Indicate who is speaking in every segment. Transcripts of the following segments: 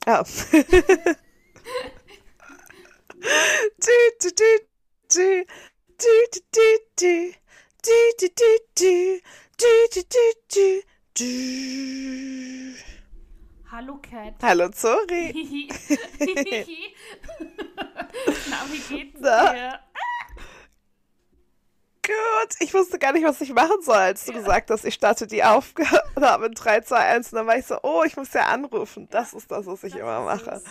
Speaker 1: Ah.
Speaker 2: Hallo Cat.
Speaker 1: Hallo Zori.
Speaker 2: Na, wie geht's dir?
Speaker 1: Gut, ich wusste gar nicht, was ich machen soll, als du gesagt hast, ich starte die Aufgabe in 3, 2, 1 und dann war ich so, oh, ich muss ja anrufen. Das ist das, was ich
Speaker 2: Das
Speaker 1: immer mache.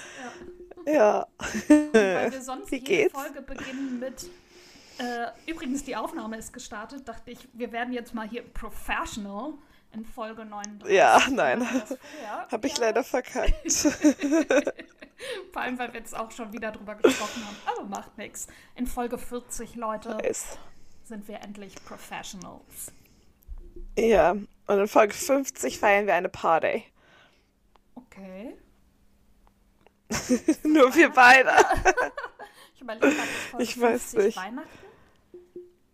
Speaker 2: Ja.
Speaker 1: Ja.
Speaker 2: Weil wir sonst
Speaker 1: Wie
Speaker 2: jede
Speaker 1: geht's?
Speaker 2: Folge beginnen mit äh, übrigens, die Aufnahme ist gestartet. Dachte ich, wir werden jetzt mal hier professional in Folge 39.
Speaker 1: Ja, nein.
Speaker 2: machen das vorher.
Speaker 1: Hab ich
Speaker 2: Ja,
Speaker 1: leider verkackt.
Speaker 2: Vor allem, weil wir jetzt auch schon wieder drüber gesprochen haben. Aber macht nichts. In Folge 40, Leute,
Speaker 1: Nice.
Speaker 2: Sind wir endlich Professionals.
Speaker 1: Ja, und in Folge 50 feiern wir eine Party.
Speaker 2: Okay.
Speaker 1: Nur wir beide.
Speaker 2: Ich überlege
Speaker 1: Ich weiß
Speaker 2: 50
Speaker 1: nicht.
Speaker 2: Weihnachten?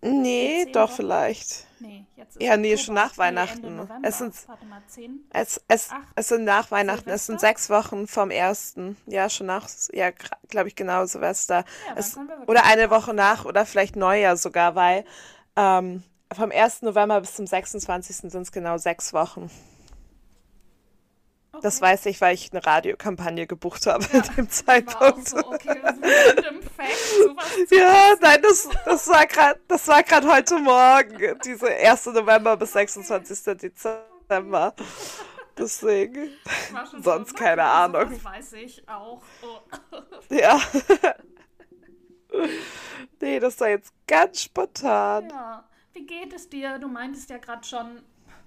Speaker 1: Nee, doch vielleicht.
Speaker 2: Nee, jetzt
Speaker 1: Ja, nee, schon nach Weihnachten. Es sind-
Speaker 2: Warte mal, 10.
Speaker 1: Es, es,
Speaker 2: Acht.
Speaker 1: es sind nach Weihnachten, es sind
Speaker 2: Silvester?
Speaker 1: sechs Wochen vom ersten. Ja, schon nach, ja, glaube ich, genau, Silvester.
Speaker 2: Ja,
Speaker 1: Es, oder eine Woche nach oder vielleicht Neujahr sogar, weil ähm, vom 1. November bis zum 26. sind es genau sechs Wochen. Das
Speaker 2: Okay.
Speaker 1: weiß ich, weil ich eine Radiokampagne gebucht habe
Speaker 2: Ja,
Speaker 1: in dem Zeitpunkt.
Speaker 2: so, okay, Fact?
Speaker 1: Ja, nein, das, das war gerade, das war gerade heute Morgen, diese 1. November bis 26. Dezember. Deswegen, sonst
Speaker 2: so,
Speaker 1: keine
Speaker 2: okay,
Speaker 1: Ahnung.
Speaker 2: sowas weiß ich auch. Oh.
Speaker 1: ja. Nee, das war jetzt ganz spontan.
Speaker 2: Ja, wie geht es dir? Du meintest ja gerade schon,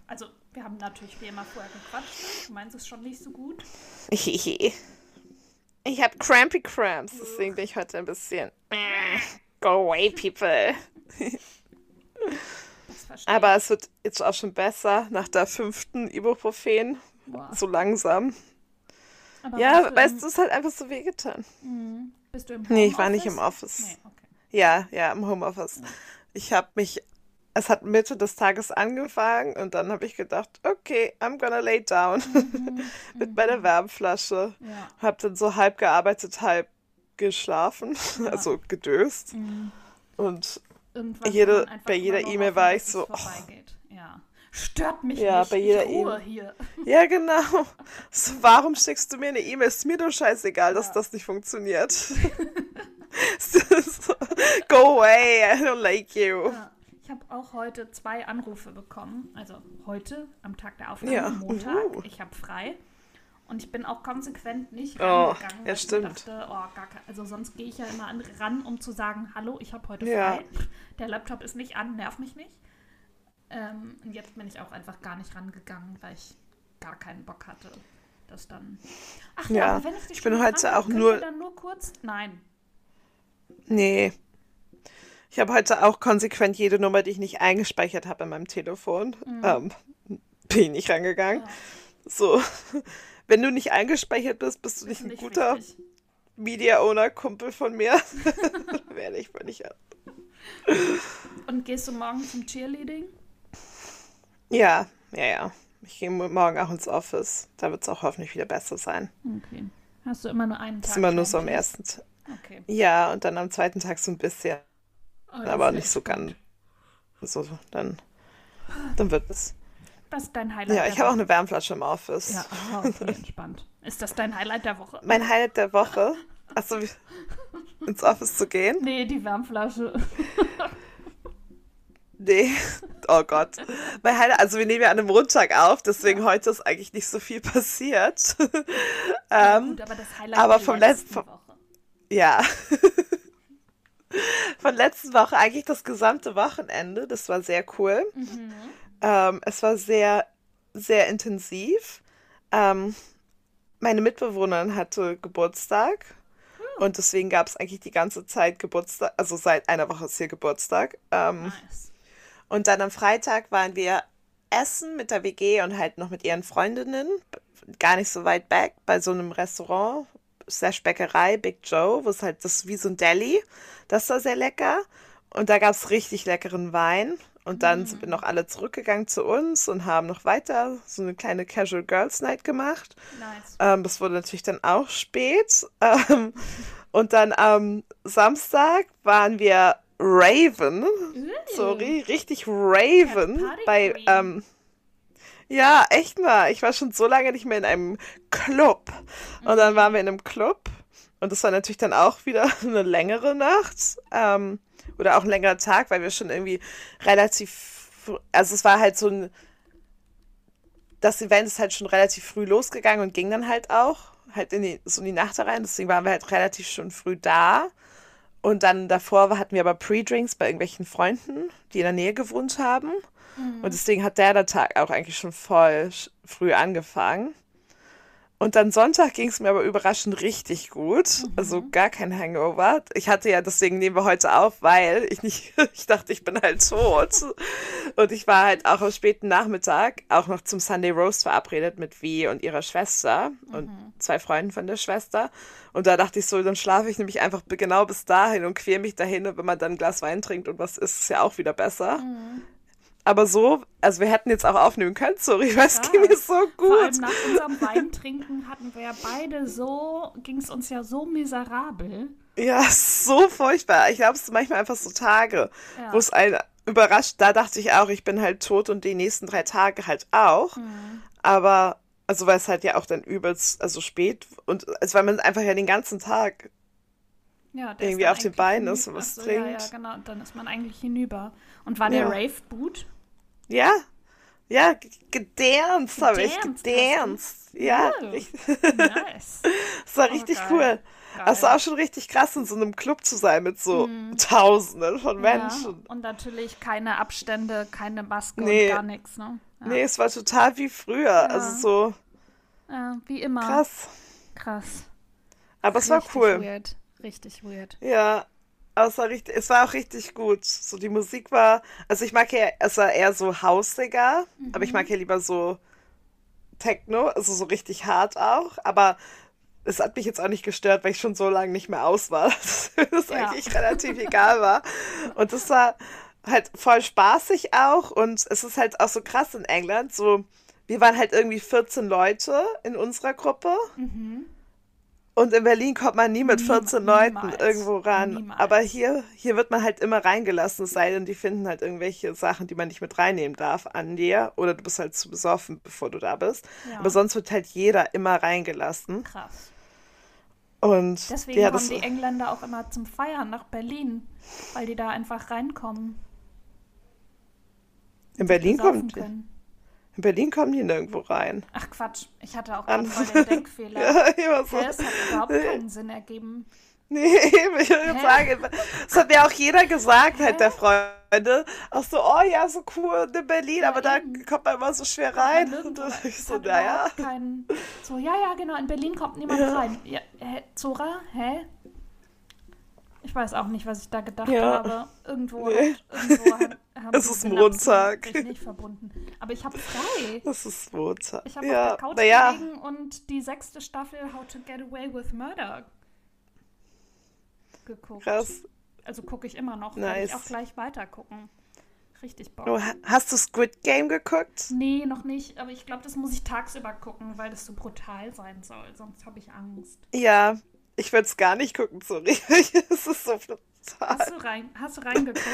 Speaker 2: also wir haben natürlich wie immer vorher gequatscht. Du meinst es schon nicht so gut.
Speaker 1: Ich habe crampy cramps, deswegen bin ich heute ein bisschen. Go away, people. Aber es wird jetzt auch schon besser nach der fünften Ibuprofen.
Speaker 2: Boah.
Speaker 1: So langsam.
Speaker 2: Aber
Speaker 1: Ja,
Speaker 2: du
Speaker 1: weißt du, es hat einfach so wehgetan.
Speaker 2: Mhm. Bist du im
Speaker 1: Nee, ich war nicht im
Speaker 2: Homeoffice?
Speaker 1: Office.
Speaker 2: Nee, okay.
Speaker 1: Ja, ja, im Homeoffice. Ich habe mich, es hat Mitte des Tages angefangen und dann habe ich gedacht, okay, I'm gonna lay down mit meiner Wärmflasche.
Speaker 2: Ja.
Speaker 1: Hab dann so halb gearbeitet, halb geschlafen, also gedöst.
Speaker 2: Mhm.
Speaker 1: Und Jede- bei jeder E-Mail war ich so,
Speaker 2: vorbeigeht. Ja. Stört mich
Speaker 1: Ja,
Speaker 2: nicht.
Speaker 1: bei jeder
Speaker 2: ich ruhe
Speaker 1: E-Mail.
Speaker 2: hier.
Speaker 1: ja, genau. So, warum schickst du mir eine E-Mail? Ist mir doch scheißegal, dass
Speaker 2: Ja.
Speaker 1: das nicht funktioniert. So, Go away, I don't like you.
Speaker 2: Ja. Ich habe auch heute zwei Anrufe bekommen. Also heute, am Tag der Aufnahme,
Speaker 1: Ja.
Speaker 2: Montag.
Speaker 1: Uhu.
Speaker 2: Ich habe frei. Und ich bin auch konsequent nicht
Speaker 1: Oh,
Speaker 2: rangegangen,
Speaker 1: ja,
Speaker 2: ich
Speaker 1: stimmt.
Speaker 2: mir dachte, oh, gar kein, also sonst gehe ich ja immer an, ran, um zu sagen, hallo, ich habe heute
Speaker 1: Ja.
Speaker 2: frei. Der Laptop ist nicht an, nerv mich nicht. Ähm, und jetzt bin ich auch einfach gar nicht rangegangen, weil ich gar keinen Bock hatte, das dann. Ach ja,
Speaker 1: Ja,
Speaker 2: aber wenn ich dich
Speaker 1: ich bin heute auch nur-
Speaker 2: dann nur kurz. Nein.
Speaker 1: Nee. Ich habe heute auch konsequent jede Nummer, die ich nicht eingespeichert habe in meinem Telefon, ähm, bin ich nicht rangegangen.
Speaker 2: Ja,
Speaker 1: So, wenn du nicht eingespeichert bist, bist du nicht ein
Speaker 2: nicht
Speaker 1: guter
Speaker 2: wichtig.
Speaker 1: Media-Owner-Kumpel von mir. Werde ich nicht an.
Speaker 2: Und gehst du morgen zum Cheerleading?
Speaker 1: Ja, ja, ja. Ich gehe morgen auch ins Office. Da wird es auch hoffentlich wieder besser sein.
Speaker 2: Okay. Hast du immer nur einen
Speaker 1: Das
Speaker 2: Tag?
Speaker 1: ist immer nur so am ersten Tag.
Speaker 2: Okay.
Speaker 1: Ja, und dann am zweiten Tag so ein bisschen.
Speaker 2: Oh,
Speaker 1: aber nicht so ganz. So, dann, dann wird es.
Speaker 2: Was ist dein Highlight
Speaker 1: Ja, ich habe auch eine Wärmflasche im Office.
Speaker 2: Ja, oh, entspannt. Ist das dein Highlight der Woche?
Speaker 1: Mein Highlight der Woche, also ins Office zu gehen.
Speaker 2: Nee, die Wärmflasche.
Speaker 1: Nee, oh Gott. Mein Highlight, also wir nehmen ja an einem Montag auf, deswegen heute ist eigentlich nicht so viel passiert. ähm,
Speaker 2: Gut, aber das Highlight
Speaker 1: aber vom
Speaker 2: letzten Woche.
Speaker 1: ja. Von letzten Woche eigentlich das gesamte Wochenende. Das war sehr cool.
Speaker 2: Mhm.
Speaker 1: Ähm, es war sehr, sehr intensiv. Ähm, meine Mitbewohnerin hatte Geburtstag. Und deswegen gab es eigentlich die ganze Zeit Geburtstag, also seit einer Woche ist hier Geburtstag. Ähm,
Speaker 2: Nice.
Speaker 1: Und dann am Freitag waren wir essen mit der WG und halt noch mit ihren Freundinnen, gar nicht so weit weg, bei so einem Restaurant, slash Bäckerei, Big Joe, wo es halt, das ist wie so ein Deli. Das war sehr lecker. Und da gab es richtig leckeren Wein. Und dann sind wir noch alle zurückgegangen zu uns und haben noch weiter so eine kleine Casual Girls Night gemacht.
Speaker 2: Nice.
Speaker 1: Ähm, das wurde natürlich dann auch spät. Ähm, und dann am Samstag waren wir Raven. Sorry, richtig Raven. Bei, ähm, ja, echt mal. Ich war schon so lange nicht mehr in einem Club. Und dann waren wir in einem Club. Und das war natürlich dann auch wieder eine längere Nacht. Ähm, oder auch ein längerer Tag, weil wir schon irgendwie relativ. Also es war halt so ein. Das Event ist halt schon relativ früh losgegangen und ging dann halt auch. Halt in die, so in die Nacht rein. Deswegen waren wir halt relativ schon früh da. Und dann davor hatten wir aber Pre-Drinks bei irgendwelchen Freunden, die in der Nähe gewohnt haben. Und deswegen hat der, der Tag auch eigentlich schon voll früh angefangen. Und dann Sonntag ging es mir aber überraschend richtig gut. Also gar kein Hangover. Ich hatte ja, deswegen nehmen wir heute auf, weil ich nicht, ich dachte, ich bin halt tot. Und ich war halt auch am späten Nachmittag auch noch zum Sunday Roast verabredet mit Vi und ihrer Schwester und zwei Freunden von der Schwester. Und da dachte ich so, dann schlafe ich nämlich einfach genau bis dahin und quäle mich dahin. Und wenn man dann ein Glas Wein trinkt und was isst, ist ja auch wieder besser. Aber so, also wir hätten jetzt auch aufnehmen können, sorry, weil es ging mir so
Speaker 2: Vor allem
Speaker 1: gut.
Speaker 2: nach unserem Weintrinken hatten wir ja beide so, ging es uns ja so miserabel.
Speaker 1: Ja, so furchtbar. Ich glaube, es sind manchmal einfach so Tage,
Speaker 2: Ja.
Speaker 1: wo es einen überrascht. Da dachte ich auch, ich bin halt tot und die nächsten drei Tage halt auch.
Speaker 2: Mhm.
Speaker 1: Aber, also weil es halt ja auch dann übelst, also spät und es weil man einfach ja den ganzen Tag,
Speaker 2: Ja,
Speaker 1: Irgendwie auf den Beinen ist und was
Speaker 2: so, Ja, ja,
Speaker 1: trinkt.
Speaker 2: genau. Und dann ist man eigentlich hinüber. Und war der
Speaker 1: Ja.
Speaker 2: Rave gut?
Speaker 1: Ja, ja, gedanced habe ich,
Speaker 2: Gedanced.
Speaker 1: Ja,
Speaker 2: Oh. Nice.
Speaker 1: das war richtig
Speaker 2: geil.
Speaker 1: cool.
Speaker 2: Geil.
Speaker 1: Es war auch schon richtig krass, in so einem Club zu sein mit so Tausenden von Menschen.
Speaker 2: Ja, und natürlich keine Abstände, keine Maske
Speaker 1: Nee.
Speaker 2: und gar nichts, ne? Ja.
Speaker 1: Nee, es war total wie früher. Also so
Speaker 2: Ja, wie immer.
Speaker 1: krass.
Speaker 2: Krass.
Speaker 1: Aber es war cool.
Speaker 2: Weird. Richtig weird.
Speaker 1: Ja, aber es war richtig, es war auch richtig gut. So die Musik war, also ich mag ja, es war eher so hausiger, aber ich mag ja lieber so Techno, also so richtig hart auch. Aber es hat mich jetzt auch nicht gestört, weil ich schon so lange nicht mehr aus war, dass es
Speaker 2: Ja.
Speaker 1: eigentlich relativ egal war. Und das war halt voll spaßig auch und es ist halt auch so krass in England, so wir waren halt irgendwie 14 Leute in unserer Gruppe. Und in Berlin kommt man nie mit
Speaker 2: Niem-
Speaker 1: 14 Leuten
Speaker 2: niemals.
Speaker 1: irgendwo ran.
Speaker 2: Niemals.
Speaker 1: Aber hier, hier wird man halt immer reingelassen, es sei denn, die finden halt irgendwelche Sachen, die man nicht mit reinnehmen darf an dir. Oder du bist halt zu besoffen, bevor du da bist.
Speaker 2: Ja.
Speaker 1: Aber sonst wird halt jeder immer reingelassen.
Speaker 2: Krass.
Speaker 1: Und
Speaker 2: Deswegen
Speaker 1: ja,
Speaker 2: kommen die Engländer auch immer zum Feiern nach Berlin, weil die da einfach reinkommen.
Speaker 1: in Berlin kommt,
Speaker 2: können.
Speaker 1: In Berlin kommen die nirgendwo rein.
Speaker 2: Ach Quatsch, ich hatte auch gerade voll den Denkfehler.
Speaker 1: Ja, immer so.
Speaker 2: Hä, es hat überhaupt keinen Sinn ergeben.
Speaker 1: Nee, ich würde
Speaker 2: Hä?
Speaker 1: sagen, das hat mir auch jeder gesagt, halt der Freunde. Auch so, oh ja, so cool in Berlin, aber da
Speaker 2: eben.
Speaker 1: kommt man immer so schwer rein.
Speaker 2: nirgendwo
Speaker 1: Und ich so, naja.
Speaker 2: keinen. So, ja, ja, genau, in Berlin kommt niemand
Speaker 1: Ja.
Speaker 2: rein. Ja, hä, Zora, hä? Ich weiß auch nicht, was ich da gedacht
Speaker 1: Ja.
Speaker 2: habe. Irgendwo,
Speaker 1: Nee.
Speaker 2: hat, irgendwo hat, haben
Speaker 1: Es ist Montag.
Speaker 2: nicht verbunden. Aber ich habe frei.
Speaker 1: Das ist Montag.
Speaker 2: Ich habe
Speaker 1: ja,
Speaker 2: auf der Couch
Speaker 1: naja,
Speaker 2: gelegen und die sechste Staffel How to Get Away with Murder geguckt.
Speaker 1: krass.
Speaker 2: Also gucke ich immer noch. Werde ich
Speaker 1: Nice.
Speaker 2: auch gleich weiter gucken. Richtig Bock.
Speaker 1: Du, ha- hast du Squid Game geguckt?
Speaker 2: Nee, noch nicht. Aber ich glaube, das muss ich tagsüber gucken, weil das so brutal sein soll. Sonst habe ich Angst.
Speaker 1: Ja, ich würde es gar nicht gucken, sorry. Es ist so brutal.
Speaker 2: Hast du, rein, hast du reingeguckt?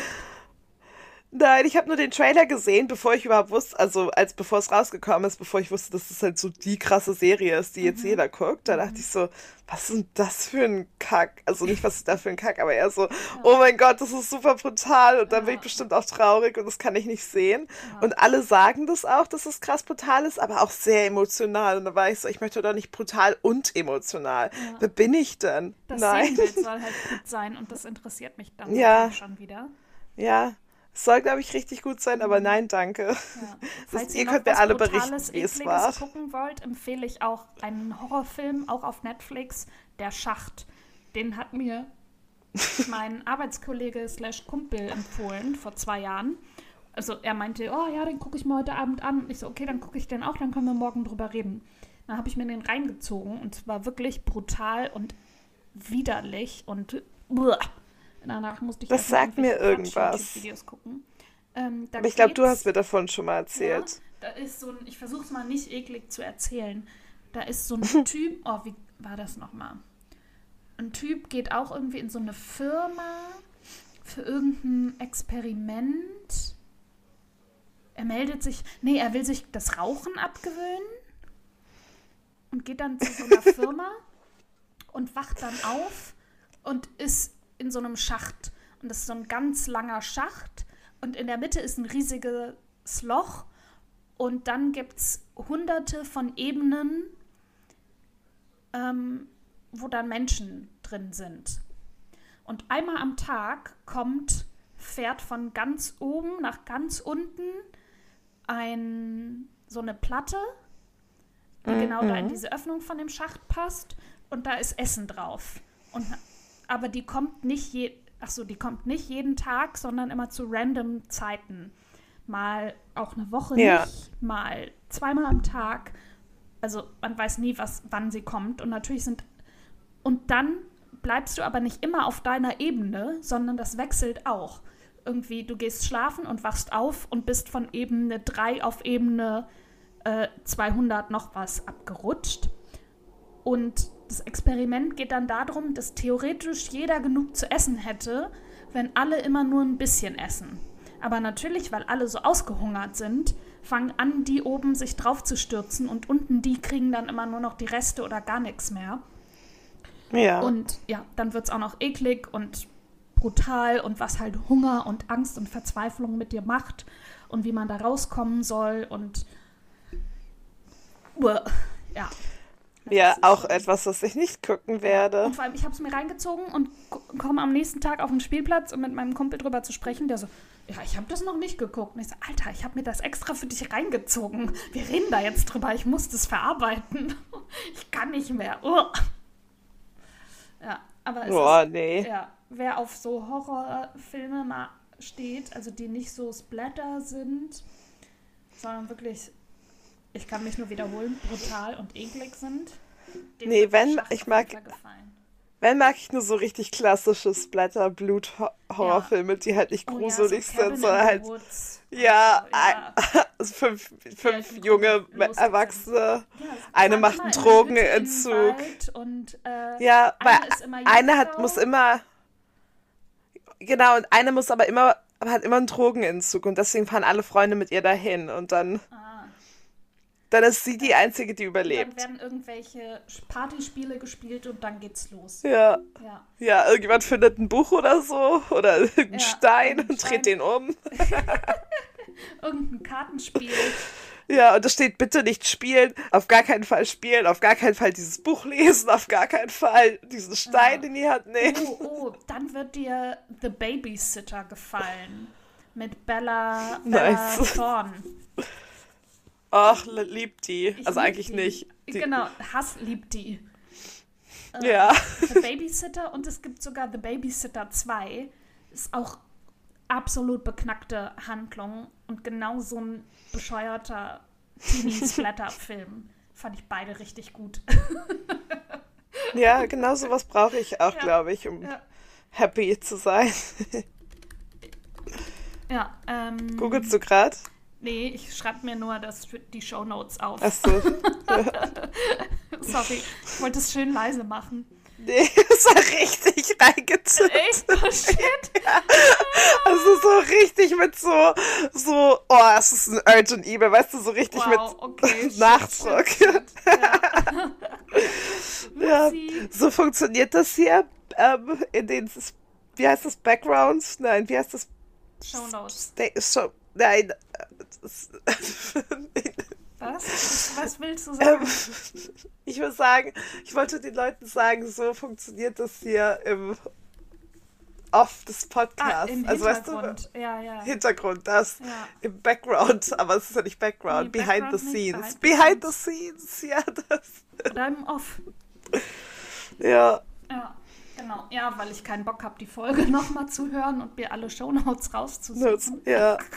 Speaker 1: Nein, ich habe nur den Trailer gesehen, bevor ich überhaupt wusste, also als bevor es rausgekommen ist, bevor ich wusste, dass es halt so die krasse Serie ist, die jetzt jeder guckt. Da dachte ich so, was ist denn das für ein Kack? Also nicht, was ist da für ein Kack, aber eher so, oh mein Gott, das ist super brutal und dann bin ich bestimmt auch traurig und das kann ich nicht sehen. Und alle sagen das auch, dass es krass brutal ist, aber auch sehr emotional. Und da war ich so, ich möchte doch nicht brutal und emotional. Wer bin ich denn?
Speaker 2: Das
Speaker 1: Nein.
Speaker 2: Szenenbild soll halt gut sein und das interessiert mich dann
Speaker 1: Ja.
Speaker 2: schon wieder.
Speaker 1: Ja, es soll, glaube ich, richtig gut sein, aber nein, danke.
Speaker 2: Ja. Falls
Speaker 1: ihr
Speaker 2: ihr, noch
Speaker 1: könnt mir alle
Speaker 2: Brutales,
Speaker 1: berichten, wie es war.
Speaker 2: gucken wollt, empfehle ich auch einen Horrorfilm, auch auf Netflix, Der Schacht. Den hat mir mein Arbeitskollege slash Kumpel empfohlen vor zwei Jahren. Also er meinte, oh ja, den gucke ich mir heute Abend an. Ich so, okay, dann gucke ich den auch, dann können wir morgen drüber reden. Dann habe ich mir den reingezogen und es war wirklich brutal und widerlich und uah. Danach musste ich
Speaker 1: Das sagt mir irgendwas.
Speaker 2: Quatsch-YouTube-Videos gucken. Ähm,
Speaker 1: Aber ich glaube, du hast mir davon schon mal erzählt.
Speaker 2: Ja, da ist so ein, ich versuche es mal nicht eklig zu erzählen. Da ist so ein Typ, oh, wie war das nochmal? Ein Typ geht auch irgendwie in so eine Firma für irgendein Experiment. Er meldet sich, nee, er will sich das Rauchen abgewöhnen und geht dann zu so einer Firma und wacht dann auf und ist in so einem Schacht. Und das ist so ein ganz langer Schacht und in der Mitte ist ein riesiges Loch und dann gibt es hunderte von Ebenen, ähm, wo dann Menschen drin sind. Und einmal am Tag kommt, fährt von ganz oben nach ganz unten ein, so eine Platte, die genau da in diese Öffnung von dem Schacht passt und da ist Essen drauf. Und, aber die kommt nicht je, ach so, die kommt nicht jeden Tag, sondern immer zu random Zeiten. Mal auch eine Woche
Speaker 1: Ja.
Speaker 2: nicht, mal zweimal am Tag. Also man weiß nie, was, wann sie kommt. Und natürlich sind. Und dann bleibst du aber nicht immer auf deiner Ebene, sondern das wechselt auch. Irgendwie, du gehst schlafen und wachst auf und bist von Ebene 3 auf Ebene äh, 200 noch was abgerutscht. Und das Experiment geht dann darum, dass theoretisch jeder genug zu essen hätte, wenn alle immer nur ein bisschen essen. Aber natürlich, weil alle so ausgehungert sind, fangen an, die oben sich drauf zu stürzen und unten die kriegen dann immer nur noch die Reste oder gar nichts mehr.
Speaker 1: Ja.
Speaker 2: Und ja, dann wird es auch noch eklig und brutal und was halt Hunger und Angst und Verzweiflung mit dir macht und wie man da rauskommen soll und ja.
Speaker 1: Ja, auch
Speaker 2: schon-
Speaker 1: etwas, was ich nicht gucken werde.
Speaker 2: Und vor allem, ich habe es mir reingezogen und ko- komme am nächsten Tag auf den Spielplatz, um mit meinem Kumpel drüber zu sprechen. Der so, ja, ich habe das noch nicht geguckt. Und ich so, Alter, ich habe mir das extra für dich reingezogen. Wir reden da jetzt drüber. Ich muss das verarbeiten. Ich kann nicht mehr. Uah. Ja, aber es
Speaker 1: Boah,
Speaker 2: ist,
Speaker 1: nee.
Speaker 2: ja, wer auf so Horrorfilme mal steht, also die nicht so Splatter sind, sondern wirklich, ich kann mich nur wiederholen, brutal und eklig sind. dem
Speaker 1: Nee, wenn- ich mag-. Wenn mag ich nur so richtig klassische Splatter-Blut-Horrorfilme, die halt nicht
Speaker 2: Oh ja,
Speaker 1: gruselig
Speaker 2: so Cabin
Speaker 1: sind, sondern halt
Speaker 2: Woods.
Speaker 1: Ja,
Speaker 2: ja.
Speaker 1: also fünf, fünf junge. Erwachsene.
Speaker 2: Ja,
Speaker 1: Eine macht einen
Speaker 2: in eine
Speaker 1: Drogenentzug.
Speaker 2: Und, äh,
Speaker 1: Ja, weil
Speaker 2: eine
Speaker 1: eine hat, muss immer. Genau, und eine muss aber immer, hat immer einen Drogenentzug und deswegen fahren alle Freunde mit ihr dahin und dann,
Speaker 2: Ah,
Speaker 1: dann ist sie die Einzige, die
Speaker 2: dann
Speaker 1: überlebt.
Speaker 2: werden irgendwelche Partyspiele gespielt und dann geht's los.
Speaker 1: Ja,
Speaker 2: Ja.
Speaker 1: ja, irgendjemand findet ein Buch oder so oder irgendeinen
Speaker 2: Ja,
Speaker 1: Stein und
Speaker 2: Stein.
Speaker 1: dreht den um.
Speaker 2: Irgendein Kartenspiel.
Speaker 1: Ja, und es steht bitte nicht spielen, auf gar keinen Fall spielen, auf gar keinen Fall dieses Buch lesen, auf gar keinen Fall diesen Stein
Speaker 2: Ja.
Speaker 1: in die Hand nehmen.
Speaker 2: Oh, oh, dann wird dir The Babysitter gefallen. Mit Bella, Bella
Speaker 1: Nice.
Speaker 2: Thorne.
Speaker 1: Ach, liebt die.
Speaker 2: Ich
Speaker 1: also
Speaker 2: lieb
Speaker 1: eigentlich
Speaker 2: die.
Speaker 1: nicht. Die,
Speaker 2: Genau, Hass liebt die. Äh,
Speaker 1: Ja.
Speaker 2: The Babysitter und es gibt sogar The Babysitter 2. Ist auch absolut beknackte Handlung und genau so ein bescheuerter Teenie-Splatter-Film. Fand ich beide richtig gut.
Speaker 1: Ja, genau sowas brauche ich auch,
Speaker 2: Ja.
Speaker 1: glaube ich, um
Speaker 2: Ja.
Speaker 1: happy zu sein.
Speaker 2: Ja, ähm.
Speaker 1: Googelst du gerade?
Speaker 2: Nee, ich schreibe mir nur das die Shownotes auf.
Speaker 1: Achso.
Speaker 2: Sorry, ich wollte es schön leise machen.
Speaker 1: Nee, es war richtig reingezückt.
Speaker 2: Echt? Oh shit.
Speaker 1: Also so richtig mit so, so, oh, es ist ein Urgent E-Mail, weißt du, so richtig
Speaker 2: Wow, okay.
Speaker 1: mit
Speaker 2: shit,
Speaker 1: Nachdruck.
Speaker 2: shit, shit. Ja.
Speaker 1: Ja, so funktioniert das hier ähm, in den, wie heißt das, Backgrounds? Nein, wie heißt das?
Speaker 2: Shownotes.
Speaker 1: Sta- Show, nein.
Speaker 2: Was? Was willst du sagen?
Speaker 1: Ähm, ich würde sagen, ich wollte den Leuten sagen, so funktioniert das hier im Off des
Speaker 2: ah,
Speaker 1: Podcasts.
Speaker 2: im
Speaker 1: also weißt du,
Speaker 2: Hintergrund. ja, ja.
Speaker 1: Hintergrund, das
Speaker 2: Ja.
Speaker 1: im Background, aber es ist ja nicht Background,
Speaker 2: Nee,
Speaker 1: behind
Speaker 2: Background
Speaker 1: the scenes.
Speaker 2: behind
Speaker 1: Behind
Speaker 2: the
Speaker 1: the scenes, ja, das.
Speaker 2: Oder im Off.
Speaker 1: Ja,
Speaker 2: Ja, genau. Ja, weil ich keinen Bock habe, die Folge nochmal zu hören und mir alle Shownotes
Speaker 1: Notes,
Speaker 2: rauszusuchen.
Speaker 1: ja.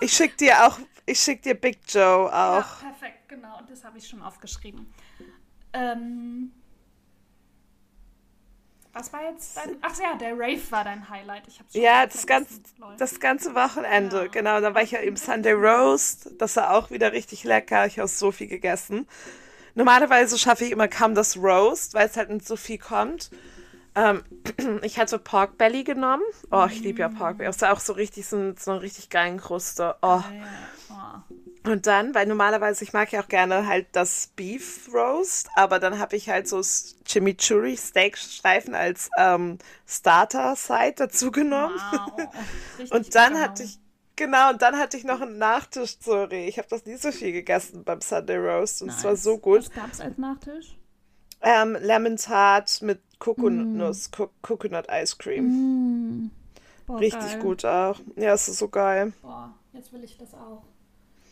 Speaker 1: Ich schick dir auch, ich schick dir Big Joe
Speaker 2: Ja,
Speaker 1: auch.
Speaker 2: perfekt, genau. Und das habe ich schon aufgeschrieben. Ähm, Was war jetzt dein. Ach ja, der Rave war dein Highlight. Ich hab's schon
Speaker 1: Ja, das ganze,
Speaker 2: Leute.
Speaker 1: das ganze Wochenende,
Speaker 2: Ja.
Speaker 1: genau. Dann war ich ja im Sunday Roast. Das war auch wieder richtig lecker. Ich habe so viel gegessen. Normalerweise schaffe ich immer kaum das Roast, weil es halt nicht so viel kommt. Ähm, ich hatte Pork Belly genommen. Oh, ich liebe ja Pork Belly. Das war auch so richtig, so, so eine richtig geilen Kruste. Oh.
Speaker 2: Ja,
Speaker 1: Und dann, weil normalerweise, ich mag ja auch gerne halt das Beef Roast, aber dann habe ich halt so Chimichurri Steakstreifen als ähm, Starter-Side dazu genommen.
Speaker 2: Wow.
Speaker 1: Und dann
Speaker 2: lecker.
Speaker 1: hatte ich, genau, und dann hatte ich noch einen Nachtisch, sorry. Ich habe das nie so viel gegessen beim Sunday Roast und es war
Speaker 2: Nice.
Speaker 1: so gut.
Speaker 2: Was gab's als Nachtisch?
Speaker 1: Ähm, Lemon Tart mit Kokosnuss, Co Coconut Ice Cream.
Speaker 2: Boah,
Speaker 1: Richtig
Speaker 2: Mm. geil.
Speaker 1: gut auch. Ja, es ist so geil.
Speaker 2: Boah, jetzt will ich das auch.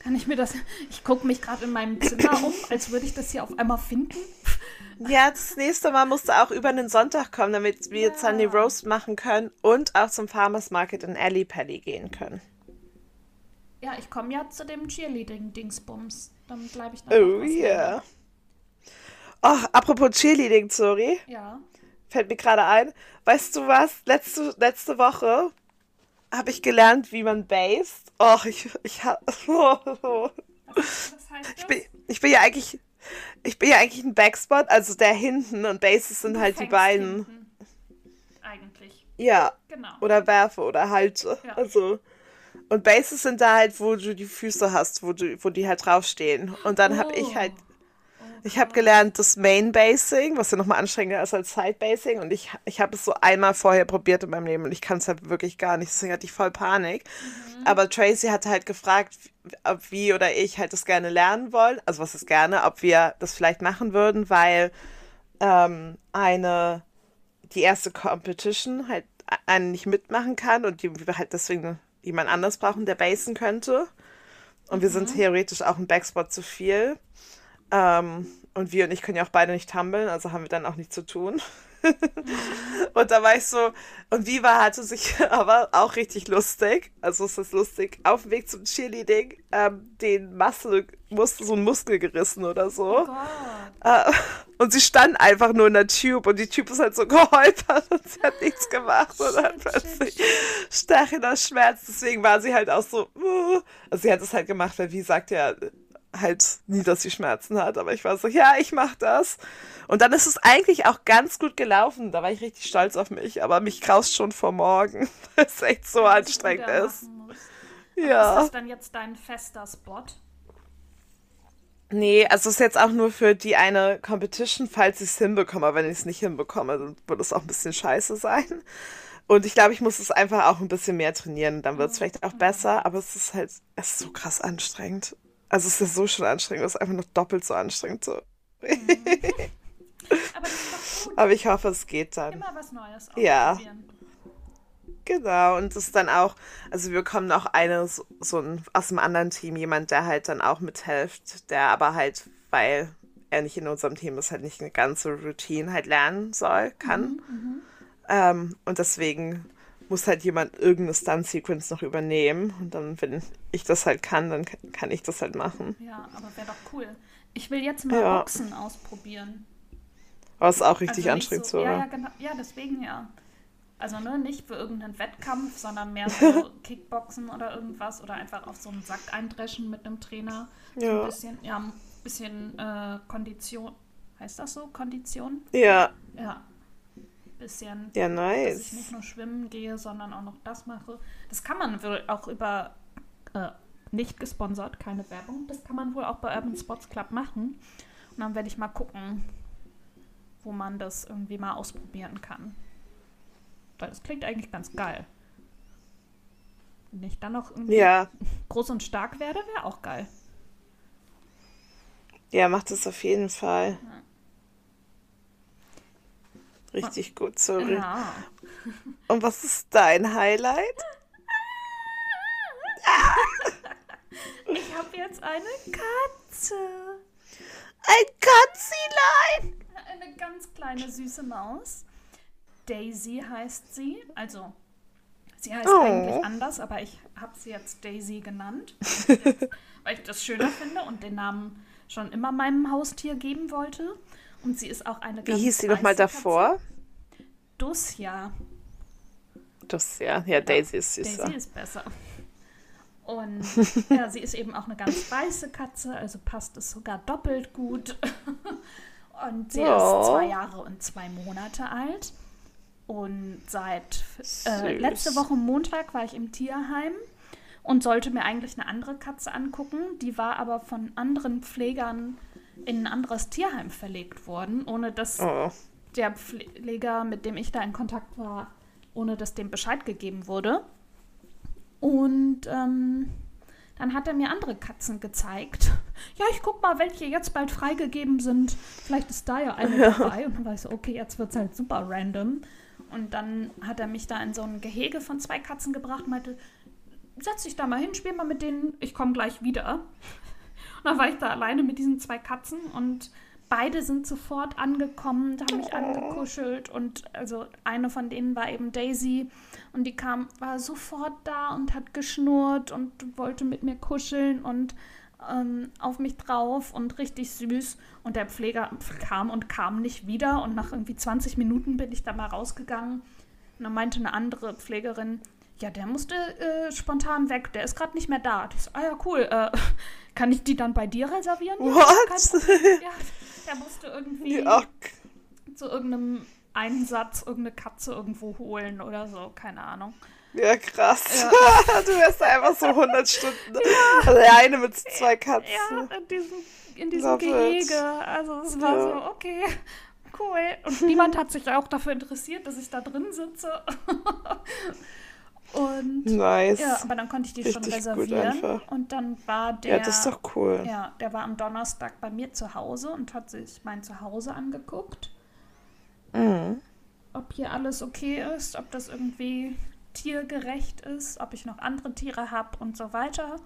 Speaker 2: Kann ich mir das. Ich gucke mich gerade in meinem Zimmer um, als würde ich das hier auf einmal finden.
Speaker 1: Ja, das nächste Mal musst du auch über den Sonntag kommen, damit wir
Speaker 2: Ja.
Speaker 1: Sunday Roast machen können und auch zum Farmers Market in Alley Pally gehen können.
Speaker 2: Ja, ich komme ja zu dem Cheerleading-Dingsbums. Dann bleibe ich da.
Speaker 1: Oh yeah. Oh, apropos Cheerleading, sorry,
Speaker 2: Ja.
Speaker 1: fällt mir gerade ein. Weißt du was? Letzte, letzte Woche habe ich gelernt, wie man basst. Oh, ich, ich, ha-
Speaker 2: Was, was heißt das?
Speaker 1: ich, bin, ich bin ja eigentlich, ich bin ja eigentlich ein Backspot, also der hinten und Bases sind halt die beiden.
Speaker 2: hinten. Eigentlich.
Speaker 1: Ja,
Speaker 2: Genau.
Speaker 1: oder werfe oder halte.
Speaker 2: Ja.
Speaker 1: Also. Und Bases sind da halt, wo du die Füße hast, wo, du, wo die halt draufstehen. Und dann habe ich
Speaker 2: Oh.
Speaker 1: halt,
Speaker 2: Oh
Speaker 1: ich habe gelernt das Main Basing, was ja nochmal anstrengender ist als Side Basing. Und ich, ich habe es so einmal vorher probiert in meinem Leben und ich kann es halt wirklich gar nicht. Deswegen hatte ich voll Panik.
Speaker 2: Mhm.
Speaker 1: Aber Tracy hatte halt gefragt, ob wir oder ich halt das gerne lernen wollen. Also was ist gerne, ob wir das vielleicht machen würden, weil ähm, eine die erste Competition halt einen nicht mitmachen kann und die wir halt deswegen jemand anders brauchen, der basen könnte. Und wir sind theoretisch auch ein Backspot zu viel. Ähm, und wir und ich können ja auch beide nicht tummeln, also haben wir dann auch nichts zu tun. und da war ich so, und Viva hatte sich aber auch richtig lustig, also es ist lustig, auf dem Weg zum Cheerleading ähm, den Muskel, musste so ein Muskel gerissen oder so.
Speaker 2: Oh.
Speaker 1: Äh, und sie stand einfach nur in der Tube und die Tube ist halt so geholpert und sie hat nichts gemacht und
Speaker 2: Shit,
Speaker 1: plötzlich
Speaker 2: shit,
Speaker 1: stachender Schmerz. Deswegen war sie halt auch so, uh. also sie hat es halt gemacht, weil wie sagt ja halt nie, dass sie Schmerzen hat, aber ich war so, ja, ich mach das. Und dann ist es eigentlich auch ganz gut gelaufen. Da war ich richtig stolz auf mich, aber mich graust schon vor morgen, weil es echt so
Speaker 2: ich
Speaker 1: anstrengend ist.
Speaker 2: muss. Ist
Speaker 1: Ja.
Speaker 2: das dann jetzt dein fester Spot?
Speaker 1: Nee, also es ist jetzt auch nur für die eine Competition, falls ich es hinbekomme. Aber wenn ich es nicht hinbekomme, dann wird es auch ein bisschen scheiße sein. Und ich glaube, ich muss es einfach auch ein bisschen mehr trainieren. Dann wird es vielleicht auch besser. Aber es ist halt, es ist so krass anstrengend. Also es ist so schon anstrengend. Es ist einfach noch doppelt so anstrengend. So.
Speaker 2: Aber doch gut.
Speaker 1: Aber ich hoffe, es geht dann.
Speaker 2: Immer was Neues
Speaker 1: Ja. Genau, und das ist dann auch, also wir bekommen noch eine, so, so ein, aus einem anderen Team, jemand, der halt dann auch mithilft, der aber halt, weil er nicht in unserem Team ist, halt nicht eine ganze Routine halt lernen soll, kann. Ähm, und deswegen muss halt jemand irgendeine Stunt-Sequence noch übernehmen. Und dann, wenn ich das halt kann, dann kann- ich das halt machen.
Speaker 2: Ja, aber wäre doch cool. Ich will jetzt mal
Speaker 1: Ja.
Speaker 2: Boxen ausprobieren.
Speaker 1: Aber ist auch richtig
Speaker 2: Also
Speaker 1: anstrengend
Speaker 2: so,
Speaker 1: so,
Speaker 2: ja,
Speaker 1: oder?
Speaker 2: ja, genau, ja, deswegen ja. Also ne, nicht für irgendeinen Wettkampf, sondern mehr so Kickboxen oder irgendwas oder einfach auf so einen Sack eindreschen mit einem Trainer. So
Speaker 1: Ja.
Speaker 2: ein bisschen, ja, ein bisschen äh, Kondition. Heißt das so? Kondition?
Speaker 1: Ja,
Speaker 2: Ja. Bisschen,
Speaker 1: ja,
Speaker 2: dass
Speaker 1: nice.
Speaker 2: ich nicht nur schwimmen gehe, sondern auch noch das mache. Das kann man wohl auch über, äh, nicht gesponsert, keine Werbung, das kann man wohl auch bei Urban Sports Club machen. Und dann werde ich mal gucken, wo man das irgendwie mal ausprobieren kann. Weil das klingt eigentlich ganz geil. Wenn ich dann noch irgendwie
Speaker 1: Ja,
Speaker 2: groß und stark werde, wäre auch geil.
Speaker 1: ja, macht es auf jeden Fall. Richtig gut, sorry.
Speaker 2: Ja.
Speaker 1: Und was ist dein Highlight?
Speaker 2: Ich habe jetzt eine Katze.
Speaker 1: Ein Katzilein!
Speaker 2: Eine ganz kleine süße Maus. Daisy heißt sie. Also, sie heißt
Speaker 1: Oh.
Speaker 2: eigentlich anders, aber ich habe sie jetzt Daisy genannt, weil ich das schöner finde und den Namen schon immer meinem Haustier geben wollte. Und sie ist auch eine
Speaker 1: Wie
Speaker 2: ganz
Speaker 1: hieß sie nochmal davor?
Speaker 2: Dusja.
Speaker 1: Das ja, Daisy ist süßer.
Speaker 2: Daisy ist besser. Und ja, sie ist eben auch eine ganz weiße Katze, also passt es sogar doppelt gut. Und sie
Speaker 1: Oh.
Speaker 2: ist zwei Jahre und zwei Monate alt. Und seit äh, letzte Woche Montag war ich im Tierheim und sollte mir eigentlich eine andere Katze angucken. Die war aber von anderen Pflegern in ein anderes Tierheim verlegt worden, ohne dass
Speaker 1: Oh.
Speaker 2: der Pfleger, mit dem ich da in Kontakt war, ohne dass dem Bescheid gegeben wurde. Und ähm, dann hat er mir andere Katzen gezeigt. Ja, ich guck mal, welche jetzt bald freigegeben sind. Vielleicht ist da ja eine dabei. Und dann war ich so, okay, jetzt wird es halt super random. Und dann hat er mich da in so ein Gehege von zwei Katzen gebracht und meinte, setz dich da mal hin, spiel mal mit denen, ich komme gleich wieder. Dann war ich da alleine mit diesen zwei Katzen und beide sind sofort angekommen, haben mich angekuschelt und also eine von denen war eben Daisy und die kam, war sofort da und hat geschnurrt und wollte mit mir kuscheln und ähm, auf mich drauf und richtig süß. Und der Pfleger kam und kam nicht wieder und nach irgendwie 20 Minuten bin ich da mal rausgegangen und dann meinte eine andere Pflegerin, ja, der musste äh, spontan weg, der ist gerade nicht mehr da. Ich so, ah ja, cool, äh, kann ich die dann bei dir reservieren? Ja,
Speaker 1: What?
Speaker 2: Problem. Ja, der musste irgendwie
Speaker 1: Ja,
Speaker 2: zu irgendeinem Einsatz irgendeine Katze irgendwo holen oder so, keine Ahnung.
Speaker 1: ja, krass.
Speaker 2: Ja.
Speaker 1: du wärst da einfach so 100 Stunden alleine mit zwei Katzen.
Speaker 2: Ja, in diesem, in diesem
Speaker 1: Love it.
Speaker 2: Gehege. Also es war
Speaker 1: Ja.
Speaker 2: so, okay, cool. Und niemand hat sich auch dafür interessiert, dass ich da drin sitze. Und
Speaker 1: Nice.
Speaker 2: ja, aber dann konnte ich die schon
Speaker 1: Richtig gut
Speaker 2: reservieren. Und dann war der.
Speaker 1: Ja, das ist doch cool.
Speaker 2: Ja, der war am Donnerstag bei mir zu Hause und hat sich mein Zuhause angeguckt.
Speaker 1: Mhm.
Speaker 2: ob hier alles okay ist, ob das irgendwie tiergerecht ist, ob ich noch andere Tiere habe und so weiter.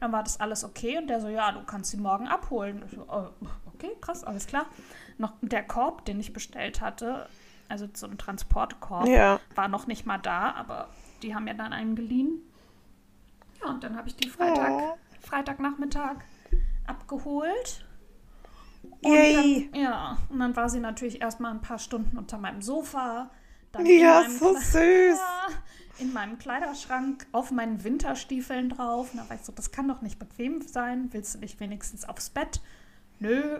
Speaker 2: Dann war das alles okay und der so, ja, du kannst sie morgen abholen. Ich so, oh, okay, krass, alles klar. Noch der Korb, den ich bestellt hatte, also so ein Transportkorb,
Speaker 1: Ja.
Speaker 2: war noch nicht mal da, aber die haben mir dann einen geliehen. Ja, und dann habe ich die Freitag,
Speaker 1: Oh.
Speaker 2: Freitagnachmittag abgeholt. Und
Speaker 1: Yay.
Speaker 2: Dann, ja, und dann war sie natürlich erstmal ein paar Stunden unter meinem Sofa. Dann
Speaker 1: Ja,
Speaker 2: in meinem
Speaker 1: so süß.
Speaker 2: Ja, in meinem Kleiderschrank auf meinen Winterstiefeln drauf. Und da war ich so, das kann doch nicht bequem sein. Willst du nicht wenigstens aufs Bett? Nö.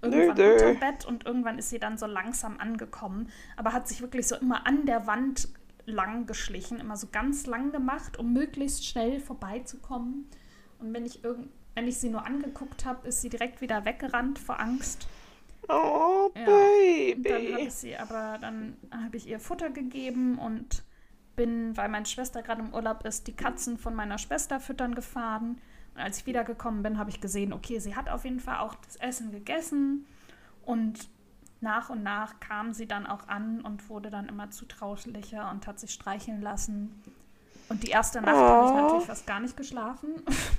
Speaker 2: irgendwann
Speaker 1: nö.
Speaker 2: unterm Bett und irgendwann ist sie dann so langsam angekommen. Aber hat sich wirklich so immer an der Wand lang geschlichen, immer so ganz lang gemacht, um möglichst schnell vorbeizukommen. Und wenn ich irgend wenn ich sie nur angeguckt habe, ist sie direkt wieder weggerannt vor Angst.
Speaker 1: Oh,
Speaker 2: Ja. Und dann habe
Speaker 1: Baby.
Speaker 2: ich sie, aber dann habe ich ihr Futter gegeben und bin, weil meine Schwester gerade im Urlaub ist, die Katzen von meiner Schwester füttern gefahren. Und als ich wiedergekommen bin, habe ich gesehen, okay, sie hat auf jeden Fall auch das Essen gegessen. Und nach und nach kam sie dann auch an und wurde dann immer zutraulicher und hat sich streicheln lassen. Und die erste Nacht habe ich
Speaker 1: Oh.
Speaker 2: natürlich fast gar nicht geschlafen,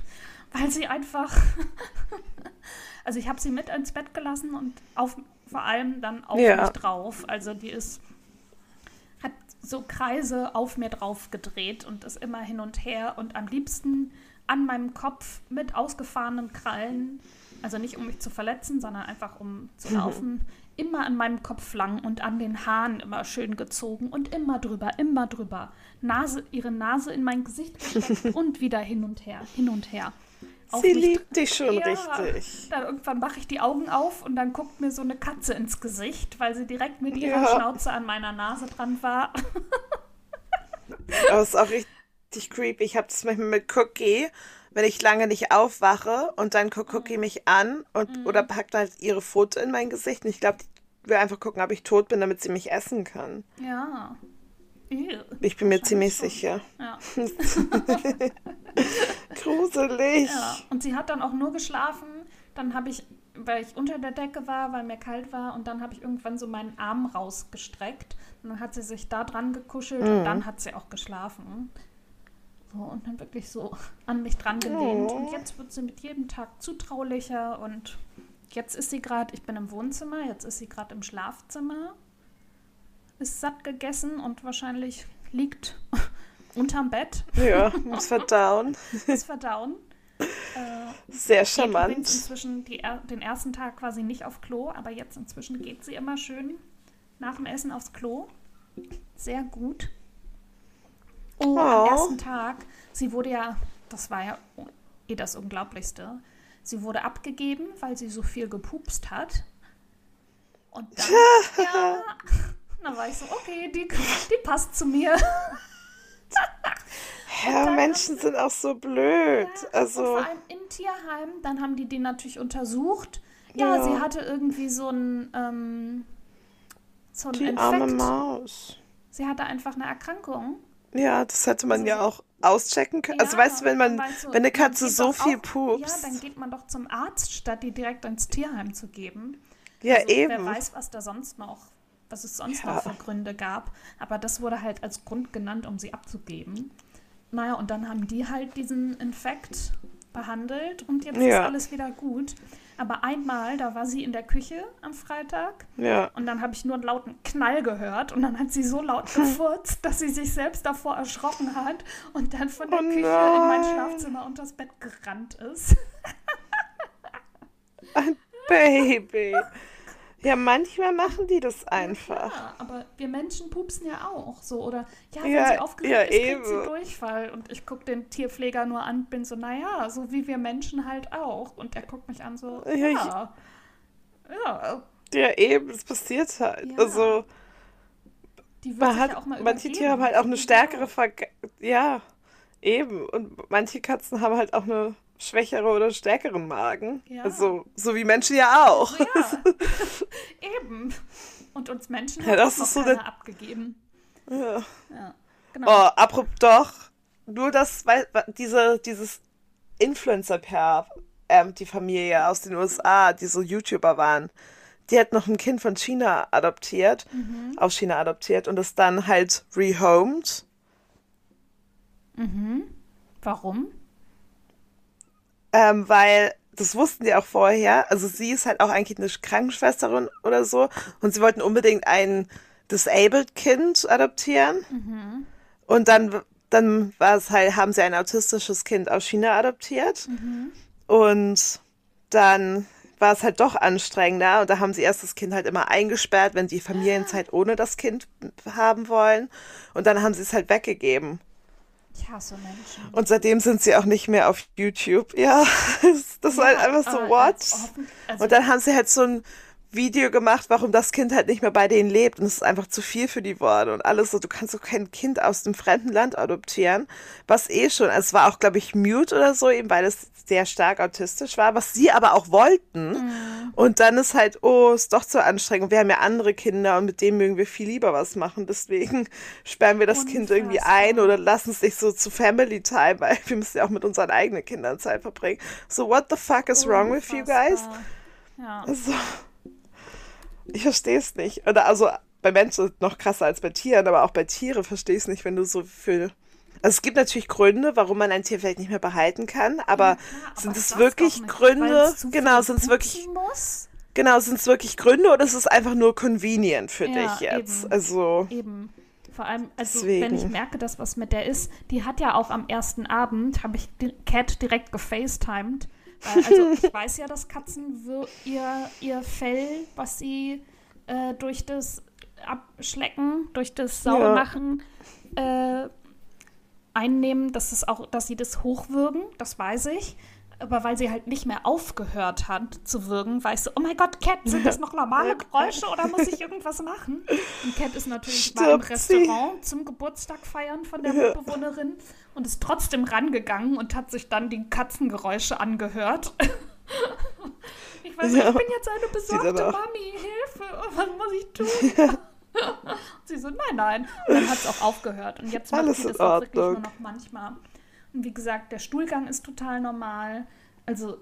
Speaker 2: weil sie einfach. also ich habe sie mit ins Bett gelassen und auf, vor allem dann auf
Speaker 1: Ja.
Speaker 2: mich drauf. Also die ist hat so Kreise auf mir drauf gedreht und ist immer hin und her und am liebsten an meinem Kopf mit ausgefahrenen Krallen, also nicht um mich zu verletzen, sondern einfach um zu laufen, immer an meinem Kopf lang und an den Haaren immer schön gezogen und immer drüber, immer drüber. Nase, ihre Nase in mein Gesicht gesteckt und wieder hin und her, hin und her. Auf
Speaker 1: Sie liebt dich schon
Speaker 2: ja,
Speaker 1: richtig.
Speaker 2: Dann irgendwann mache ich die Augen auf und dann guckt mir so eine Katze ins Gesicht, weil sie direkt mit ihrer
Speaker 1: Ja.
Speaker 2: Schnauze an meiner Nase dran war.
Speaker 1: Es ist auch richtig creepy. Ich habe das manchmal mit Cookie, wenn ich lange nicht aufwache und dann guckt Cookie
Speaker 2: Mhm.
Speaker 1: mich an und oder packt halt ihre Foto in mein Gesicht und ich glaube, die will einfach gucken, ob ich tot bin, damit sie mich essen kann.
Speaker 2: Ja. Ew.
Speaker 1: Ich bin mir ziemlich
Speaker 2: schon.
Speaker 1: sicher.
Speaker 2: Ja.
Speaker 1: Gruselig.
Speaker 2: ja. Und sie hat dann auch nur geschlafen. Dann habe ich, weil ich unter der Decke war, weil mir kalt war, und dann habe ich irgendwann so meinen Arm rausgestreckt. Und dann hat sie sich da dran gekuschelt und dann hat sie auch geschlafen. So, und dann wirklich so an mich dran gelehnt.
Speaker 1: Oh.
Speaker 2: Und jetzt wird sie mit jedem Tag zutraulicher und jetzt ist sie gerade, ich bin im Wohnzimmer, jetzt ist sie gerade im Schlafzimmer, ist satt gegessen und wahrscheinlich liegt unterm Bett,
Speaker 1: Ja, muss verdauen.
Speaker 2: ist verdauen. Äh,
Speaker 1: Sehr charmant.
Speaker 2: inzwischen die, den ersten Tag quasi nicht auf Klo, aber jetzt inzwischen geht sie immer schön. nach dem Essen aufs Klo. Sehr gut. Oh, oh. am ersten Tag, sie wurde ja, das war ja eh das Unglaublichste, sie wurde abgegeben, weil sie so viel gepupst hat. Und dann, ja, dann war ich so, okay, die, die passt zu mir.
Speaker 1: Ja, Menschen sind auch so blöd. Ja, also
Speaker 2: vor allem im Tierheim, dann haben die den natürlich untersucht. Ja, ja. sie hatte irgendwie so ein, ähm, so ein die Infekt. arme Maus. Sie hatte einfach eine Erkrankung.
Speaker 1: Ja, das hätte man also, ja auch auschecken können. Also ja, also weißt du, wenn man, du, wenn eine Katze so viel auch, pupst.
Speaker 2: Ja, dann geht man doch zum Arzt, statt die direkt ins Tierheim zu geben.
Speaker 1: Ja, also, eben.
Speaker 2: Wer weiß, was da sonst noch, was es sonst ja. noch für Gründe gab. Aber das wurde halt als Grund genannt, um sie abzugeben. Naja, und dann haben die halt diesen Infekt behandelt und jetzt ja. ist alles wieder gut. Aber einmal, da war sie in der Küche am Freitag
Speaker 1: ja.
Speaker 2: und dann habe ich nur einen lauten Knall gehört und dann hat sie so laut gefurzt, dass sie sich selbst davor erschrocken hat und dann von der oh Küche nein. in mein Schlafzimmer und das Bett gerannt ist.
Speaker 1: Ein Baby. Ja, manchmal machen die das einfach.
Speaker 2: Ja, aber wir Menschen pupsen ja auch so. Oder ja, wenn ja, sie aufgeregt ja, ist, kriegt sie Durchfall. Und ich gucke den Tierpfleger nur an, bin so, naja, so wie wir Menschen halt auch. Und er guckt mich an so, ja. Ja,
Speaker 1: ja. ja eben, es passiert halt. Also, die man hat, ja manche Tiere haben halt auch eine stärkere Ver Ja, eben. Und manche Katzen haben halt auch eine schwächere oder stärkeren Magen. Ja. Also, so wie Menschen ja auch. Also, ja.
Speaker 2: Eben. Und uns Menschen ja, das ist so der... abgegeben.
Speaker 1: Ja. ja genau. Oh, apropos doch, nur das, weil diese, dieses Influencer-Pair, ähm, die Familie aus den USA, die so YouTuber waren, die hat noch ein Kind von China adoptiert, mhm. aus China adoptiert und es dann halt rehomed.
Speaker 2: Mhm. Warum?
Speaker 1: Ähm, weil das wussten die auch vorher. Also sie ist halt auch eigentlich eine Krankenschwesterin oder so und sie wollten unbedingt ein disabled Kind adoptieren. Mhm. Und dann dann war es halt, haben sie ein autistisches Kind aus China adoptiert. Mhm. Und dann war es halt doch anstrengender und da haben sie erst das Kind halt immer eingesperrt, wenn die Familienzeit ohne das Kind haben wollen. Und dann haben sie es halt weggegeben.
Speaker 2: Ich hasse Menschen.
Speaker 1: Und seitdem sind sie auch nicht mehr auf YouTube. Ja, das ja, war halt einfach so, what? Also und dann haben sie halt so ein Video gemacht, warum das Kind halt nicht mehr bei denen lebt. Und es ist einfach zu viel für die Worte und alles so. Du kannst doch kein Kind aus dem fremden Land adoptieren. Was eh schon, also es war auch, glaube ich, mute oder so, eben weil es sehr stark autistisch war, was sie aber auch wollten. Mhm. Und dann ist halt, oh, ist doch zu anstrengend. Wir haben ja andere Kinder und mit denen mögen wir viel lieber was machen. Deswegen sperren wir das Unfassbar. Kind irgendwie ein oder lassen es sich so zu Family Time, weil wir müssen ja auch mit unseren eigenen Kindern Zeit verbringen. So, what the fuck is Unfassbar. wrong with you guys? Ja. Also, ich verstehe es nicht. Oder also bei Menschen noch krasser als bei Tieren, aber auch bei Tieren verstehe ich es nicht, wenn du so viel. Also es gibt natürlich Gründe, warum man ein Tier vielleicht nicht mehr behalten kann, aber, ja, aber sind es wirklich Gründe? Genau, sind es wirklich. Muss? Genau, sind es wirklich Gründe oder ist es einfach nur convenient für ja, dich jetzt? Eben, also.
Speaker 2: Eben. Vor allem, also deswegen. wenn ich merke, dass was mit der ist, die hat ja auch am ersten Abend, habe ich Cat direkt gefacetimed weil, also ich weiß ja, dass Katzen ihr, ihr Fell, was sie äh, durch das Abschlecken, durch das Saubermachen ja. äh, einnehmen, dass, es auch, dass sie das hochwürgen, das weiß ich. Aber weil sie halt nicht mehr aufgehört hat zu würgen, weißt du, oh mein Gott, Cat, sind das noch normale Geräusche oder muss ich irgendwas machen? Und Cat ist natürlich Stirbt war im Restaurant sie. zum Geburtstag feiern von der Mitbewohnerin und ist trotzdem rangegangen und hat sich dann die Katzengeräusche angehört. ich weiß nicht, ja. ich bin jetzt eine besorgte Mami, Hilfe, was muss ich tun? Ja. sie so, nein, nein. Und dann hat es auch aufgehört. Und jetzt macht Alles sie das auch wirklich nur noch manchmal. Und wie gesagt, der Stuhlgang ist total normal. Also,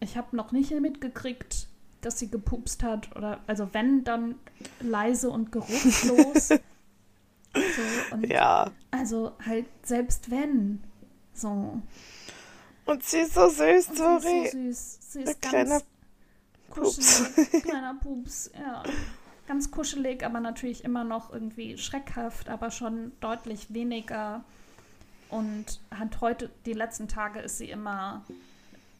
Speaker 2: ich habe noch nicht mitgekriegt, dass sie gepupst hat. Oder, also wenn, dann leise und geruchslos. so, und
Speaker 1: ja.
Speaker 2: Also halt, selbst wenn. So.
Speaker 1: Und sie ist so süß, und sorry.
Speaker 2: Sie ist so süß. Sie ist Ein ganz kuschelig. Pups. Kleiner Pups, ja. Ganz kuschelig, aber natürlich immer noch irgendwie schreckhaft, aber schon deutlich weniger und hat heute, die letzten Tage ist sie immer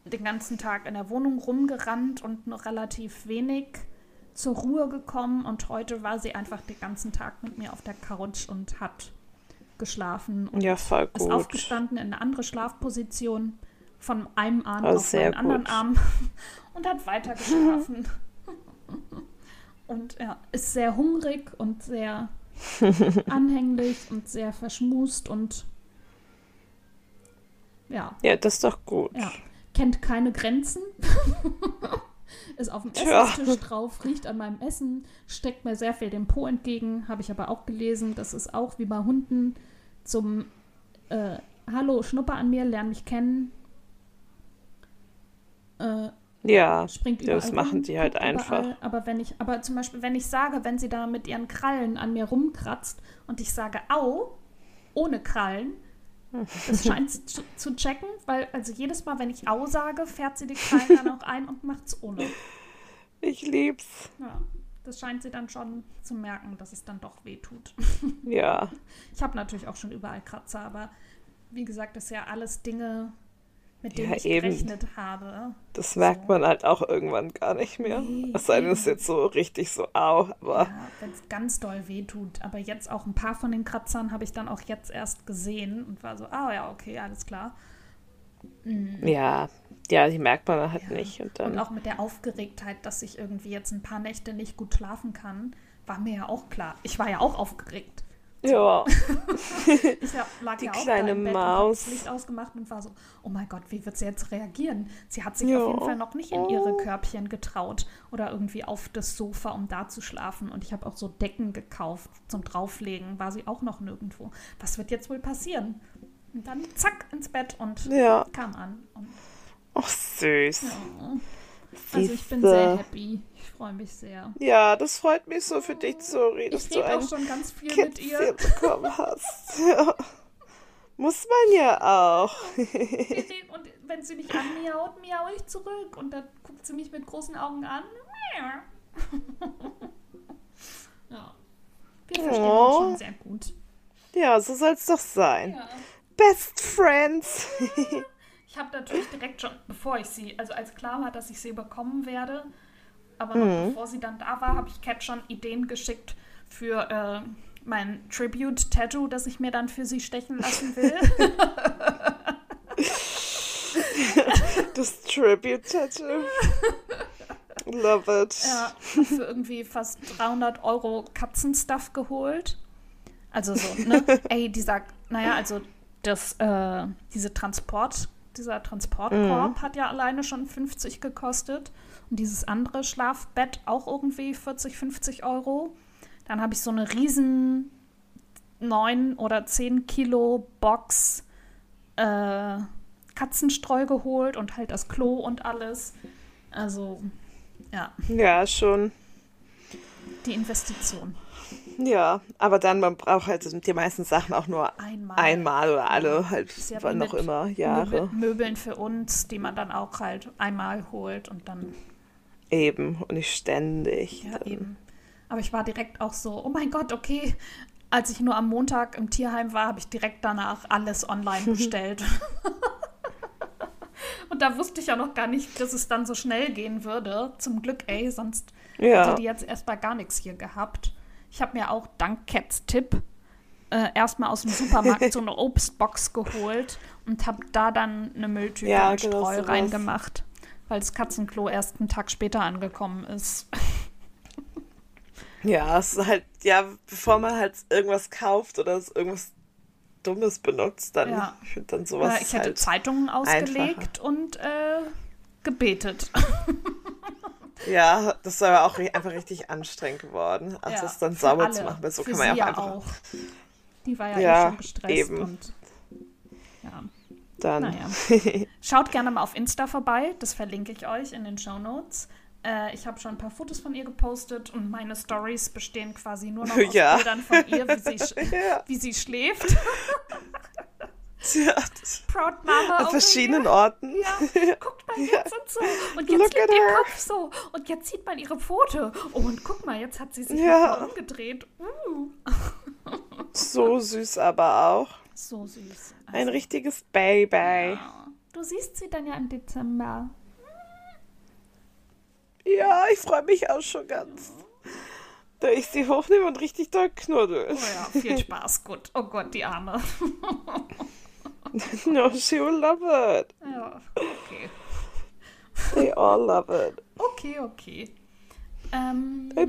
Speaker 2: den ganzen Tag in der Wohnung rumgerannt und noch relativ wenig zur Ruhe gekommen und heute war sie einfach den ganzen Tag mit mir auf der Couch und hat geschlafen und
Speaker 1: Ja, voll
Speaker 2: ist
Speaker 1: gut.
Speaker 2: aufgestanden in eine andere Schlafposition von einem Arm
Speaker 1: Oh,
Speaker 2: auf den anderen. Arm und hat weiter geschlafen. Und ja, ist sehr hungrig und sehr anhänglich und sehr verschmust und ja,
Speaker 1: Ja, das ist doch gut.
Speaker 2: ja, kennt keine Grenzen. ist auf dem
Speaker 1: Tja.
Speaker 2: Essenstisch drauf, riecht an meinem Essen, steckt mir sehr viel den Po entgegen, habe ich aber auch gelesen. Das ist auch wie bei Hunden zum äh, Hallo, Schnupper an mir, lern mich kennen. Äh,
Speaker 1: Ja,
Speaker 2: springt überall
Speaker 1: das machen die halt
Speaker 2: guckt
Speaker 1: einfach.
Speaker 2: Überall. Aber wenn ich, aber zum Beispiel, wenn ich sage, wenn sie da mit ihren Krallen an mir rumkratzt und ich sage Au, ohne Krallen, das scheint sie zu, zu checken, weil also jedes Mal, wenn ich Au sage, fährt sie die Krallen dann auch ein und macht's ohne.
Speaker 1: ich lieb's.
Speaker 2: Ja, das scheint sie dann schon zu merken, dass es dann doch weh tut.
Speaker 1: Ja,
Speaker 2: Ich habe natürlich auch schon überall Kratzer, aber wie gesagt, das ist ja alles Dinge, mit denen
Speaker 1: Ja,
Speaker 2: ich
Speaker 1: eben.
Speaker 2: gerechnet habe.
Speaker 1: das merkt man halt auch irgendwann gar nicht mehr.
Speaker 2: Nee,
Speaker 1: Es sei denn, es ist jetzt so richtig so au, aber
Speaker 2: Ja, wenn es ganz doll weh tut. Aber jetzt auch ein paar von den Kratzern habe ich dann auch jetzt erst gesehen und war so, ah ja, okay, alles klar.
Speaker 1: ja, ja, die merkt man halt
Speaker 2: Ja.
Speaker 1: nicht. Und
Speaker 2: Und
Speaker 1: dann,
Speaker 2: auch mit der Aufgeregtheit, dass ich irgendwie jetzt ein paar Nächte nicht gut schlafen kann, war mir ja auch klar. Ich war ja auch aufgeregt.
Speaker 1: Ja,
Speaker 2: Ich ja, lag
Speaker 1: Die
Speaker 2: ja auch
Speaker 1: kleine
Speaker 2: da im Bett und
Speaker 1: Maus.
Speaker 2: hab das Licht ausgemacht und war so, oh mein Gott, wie wird sie jetzt reagieren? Sie hat sich
Speaker 1: Ja.
Speaker 2: auf jeden Fall noch nicht in ihre Körbchen getraut oder irgendwie auf das Sofa, um da zu schlafen. Und ich habe auch so Decken gekauft zum Drauflegen, war sie auch noch nirgendwo. Was wird jetzt wohl passieren? Und dann zack ins Bett und
Speaker 1: ja.
Speaker 2: kam an. Und,
Speaker 1: Ach, süß.
Speaker 2: ja. Also ich bin sehr happy. Ich freue mich sehr.
Speaker 1: Ja, das freut mich so für dich, Zori, dass du ein
Speaker 2: auch schon ganz viel mit ihr.
Speaker 1: Bekommen hast. Ja. Muss man ja auch.
Speaker 2: Und wenn sie mich anmiaut, miau ich zurück. Und dann guckt sie mich mit großen Augen an. Ja. Wir verstehen
Speaker 1: Oh.
Speaker 2: uns schon sehr gut.
Speaker 1: Ja, so soll es doch sein.
Speaker 2: Ja.
Speaker 1: Best Friends.
Speaker 2: Ich habe natürlich direkt schon, bevor ich sie, also als klar war, dass ich sie bekommen werde, aber noch bevor sie dann da war, habe ich Cat schon Ideen geschickt für äh, mein Tribute-Tattoo, das ich mir dann für sie stechen lassen will.
Speaker 1: Das Tribute Tattoo. Love it.
Speaker 2: Ja, für irgendwie fast 300 Euro Katzenstuff geholt. Also so, ne? Ey, dieser, naja, also das, äh, diese Transport, dieser Transportkorb hat ja alleine schon 50 gekostet. Und dieses andere Schlafbett auch irgendwie 40, 50 Euro. Dann habe ich so eine riesen 9 oder 10 Kilo Box äh, Katzenstreu geholt und halt das Klo und alles. Also, ja,
Speaker 1: Ja, schon.
Speaker 2: die Investition.
Speaker 1: Ja, aber dann, man braucht halt die meisten Sachen auch nur
Speaker 2: Einmal.
Speaker 1: einmal oder alle halt,
Speaker 2: ja
Speaker 1: wann noch immer, Jahre.
Speaker 2: Möbel- Möbeln für uns, die man dann auch halt einmal holt und dann,
Speaker 1: Eben und nicht ständig.
Speaker 2: ja, eben. Aber ich war direkt auch so, oh mein Gott, okay. Als ich nur am Montag im Tierheim war, habe ich direkt danach alles online bestellt. und da wusste ich ja noch gar nicht, dass es dann so schnell gehen würde. Zum Glück, ey, sonst
Speaker 1: Ja.
Speaker 2: hätte die jetzt erstmal gar nichts hier gehabt. Ich habe mir auch dank Cats Tipp äh, erstmal aus dem Supermarkt so eine Obstbox geholt und habe da dann eine Mülltüte
Speaker 1: Ja,
Speaker 2: und
Speaker 1: genau
Speaker 2: Streu reingemacht, weil das Katzenklo erst einen Tag später angekommen ist.
Speaker 1: Ja, es ist halt, ja, bevor man halt irgendwas kauft oder irgendwas Dummes benutzt, dann,
Speaker 2: Ja.
Speaker 1: ich finde dann sowas
Speaker 2: Äh, ich hätte
Speaker 1: halt,
Speaker 2: Zeitungen ausgelegt und äh, gebetet.
Speaker 1: ja, das ist aber auch einfach richtig anstrengend geworden, also
Speaker 2: Ja,
Speaker 1: das dann sauber zu machen, weil so
Speaker 2: Für
Speaker 1: kann man ja auch einfach
Speaker 2: auch. Die war ja,
Speaker 1: Ja,
Speaker 2: eh schon gestresst
Speaker 1: eben.
Speaker 2: und ja.
Speaker 1: Dann,
Speaker 2: Naja. Schaut gerne mal auf Insta vorbei, das verlinke ich euch in den Show Notes. Äh, ich habe schon ein paar Fotos von ihr gepostet und meine Stories bestehen quasi nur noch aus
Speaker 1: Ja.
Speaker 2: Bildern von ihr, wie sie,
Speaker 1: ja,
Speaker 2: wie sie schläft.
Speaker 1: das,
Speaker 2: Proud Mama.
Speaker 1: an verschiedenen
Speaker 2: here.
Speaker 1: Orten.
Speaker 2: Ja, guckt mal jetzt und so. Und jetzt
Speaker 1: Look
Speaker 2: liegt ihr
Speaker 1: her.
Speaker 2: Kopf so. Und jetzt sieht man ihre Pfote. Oh, und guck mal, jetzt hat sie sich
Speaker 1: Ja.
Speaker 2: umgedreht. Uh.
Speaker 1: So süß aber auch.
Speaker 2: So süß.
Speaker 1: Ein
Speaker 2: Also,
Speaker 1: richtiges Baby.
Speaker 2: ja. Du siehst sie dann ja im Dezember.
Speaker 1: Ja, ich freue mich auch schon ganz. Da ich sie hochnehme und richtig doll knuddel.
Speaker 2: Oh ja, viel Spaß. Gut. Oh Gott, die Arme.
Speaker 1: no, she will love it.
Speaker 2: Ja, okay.
Speaker 1: They all love it.
Speaker 2: Okay, okay. Ähm,
Speaker 1: Hey,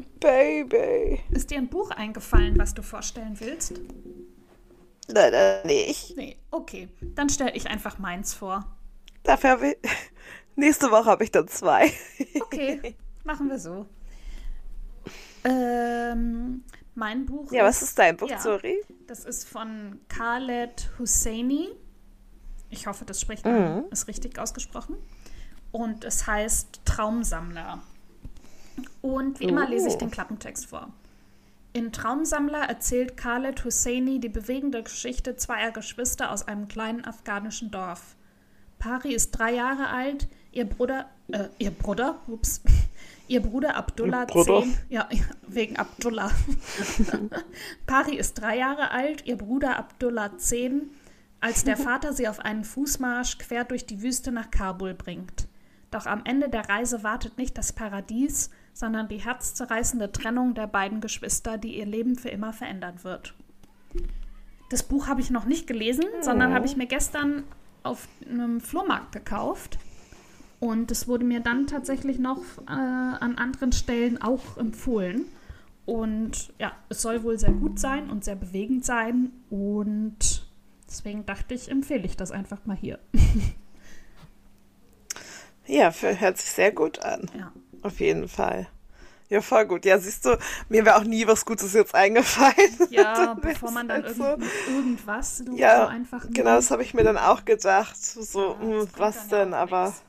Speaker 1: baby.
Speaker 2: ist dir ein Buch eingefallen, was du vorstellen willst?
Speaker 1: Leider nicht.
Speaker 2: Nee, okay. Dann stelle ich einfach meins vor.
Speaker 1: Dafür habe ich. Nächste Woche habe ich dann zwei.
Speaker 2: Okay, machen wir so. Ähm, mein Buch
Speaker 1: Ja, was ist dein Buch,
Speaker 2: Ja.
Speaker 1: sorry?
Speaker 2: Das ist von Khaled Husseini. Ich hoffe, das spricht man, ist richtig ausgesprochen. Und es heißt Traumsammler. Und wie immer lese ich
Speaker 1: Oh.
Speaker 2: den Klappentext vor. In Traumsammler erzählt Khaled Husseini die bewegende Geschichte zweier Geschwister aus einem kleinen afghanischen Dorf. Pari ist drei Jahre alt, ihr Bruder, äh, ihr Bruder, ups, ihr Bruder Abdullah
Speaker 1: Bruder?
Speaker 2: zehn, ja, wegen Abdullah. Pari ist drei Jahre alt, ihr Bruder Abdullah zehn, als der Vater sie auf einen Fußmarsch quer durch die Wüste nach Kabul bringt. Doch am Ende der Reise wartet nicht das Paradies, sondern die herzzerreißende Trennung der beiden Geschwister, die ihr Leben für immer verändern wird. Das Buch habe ich noch nicht gelesen, sondern habe ich mir gestern auf einem Flohmarkt gekauft. Und es wurde mir dann tatsächlich noch äh, an anderen Stellen auch empfohlen. Und ja, es soll wohl sehr gut sein und sehr bewegend sein. Und deswegen dachte ich, empfehle ich das einfach mal hier.
Speaker 1: Ja, hört sich sehr gut an.
Speaker 2: Ja.
Speaker 1: Auf jeden Fall. Ja, voll gut. Ja, siehst du, mir wäre auch nie was Gutes jetzt eingefallen.
Speaker 2: Ja, bevor man dann
Speaker 1: halt so.
Speaker 2: irgend, irgendwas so
Speaker 1: Ja,
Speaker 2: so einfach
Speaker 1: genau, das habe ich mir dann auch gedacht. So,
Speaker 2: Ja, das
Speaker 1: hm, was denn? Aber
Speaker 2: nix.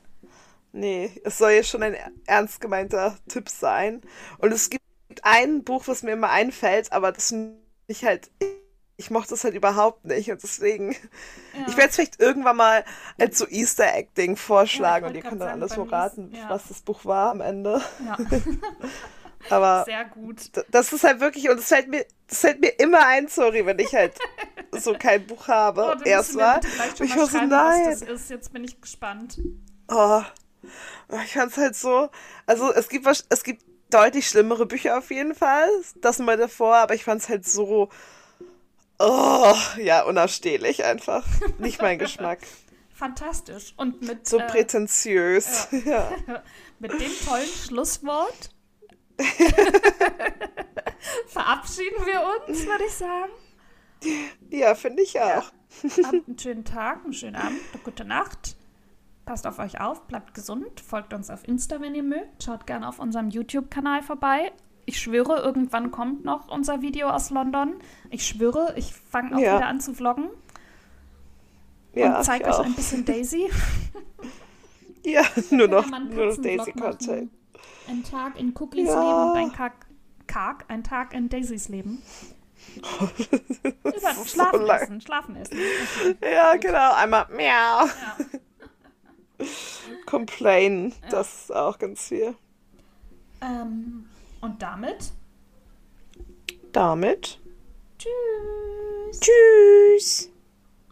Speaker 1: nee, es soll ja schon ein ernst gemeinter Tipp sein. Und es gibt ein Buch, was mir immer einfällt, aber das finde ich halt, ich mochte das halt überhaupt nicht. Und deswegen,
Speaker 2: Ja.
Speaker 1: ich werde es vielleicht irgendwann mal als so Easter Egg-Ding vorschlagen
Speaker 2: Ja,
Speaker 1: und ihr könnt dann alles so raten,
Speaker 2: ja.
Speaker 1: was das Buch war am Ende.
Speaker 2: Ja,
Speaker 1: Aber
Speaker 2: sehr gut.
Speaker 1: Das ist halt wirklich, und es fällt mir, das fällt mir immer ein, sorry, wenn ich halt so kein Buch habe.
Speaker 2: Oh,
Speaker 1: Erstmal. Ich
Speaker 2: mal
Speaker 1: war so, nein.
Speaker 2: was das ist. Jetzt bin ich gespannt.
Speaker 1: Oh, ich fand's halt so. Also es gibt es gibt deutlich schlimmere Bücher auf jeden Fall. Das mal davor, aber ich fand's halt so. Oh, ja, unausstehlich einfach. Nicht mein Geschmack.
Speaker 2: Fantastisch. Und mit,
Speaker 1: So
Speaker 2: äh,
Speaker 1: prätentiös. Ja.
Speaker 2: mit dem tollen Schlusswort verabschieden wir uns, würde ich sagen.
Speaker 1: Ja, finde ich auch.
Speaker 2: Habt einen schönen Tag, einen schönen Abend, eine gute Nacht. Passt auf euch auf, bleibt gesund, folgt uns auf Insta, wenn ihr mögt. Schaut gerne auf unserem YouTube-Kanal vorbei. Ich schwöre, irgendwann kommt noch unser Video aus London. Ich schwöre, ich fange auch
Speaker 1: Ja.
Speaker 2: wieder an zu vloggen
Speaker 1: Ja,
Speaker 2: und zeige euch
Speaker 1: auch.
Speaker 2: ein bisschen Daisy.
Speaker 1: Ja, nur noch, nur noch Daisy-Content.
Speaker 2: Ein Tag in Cookies
Speaker 1: Ja.
Speaker 2: Leben und ein Tag, Karg, ein Tag in Daisys Leben. Über
Speaker 1: ist
Speaker 2: Schlafen
Speaker 1: so lang.
Speaker 2: essen, schlafen essen. Okay.
Speaker 1: Ja, genau. Einmal miau.
Speaker 2: Ja.
Speaker 1: Complain. Das ist auch ganz viel.
Speaker 2: Ähm, und damit
Speaker 1: Damit.
Speaker 2: tschüss.
Speaker 1: Tschüss.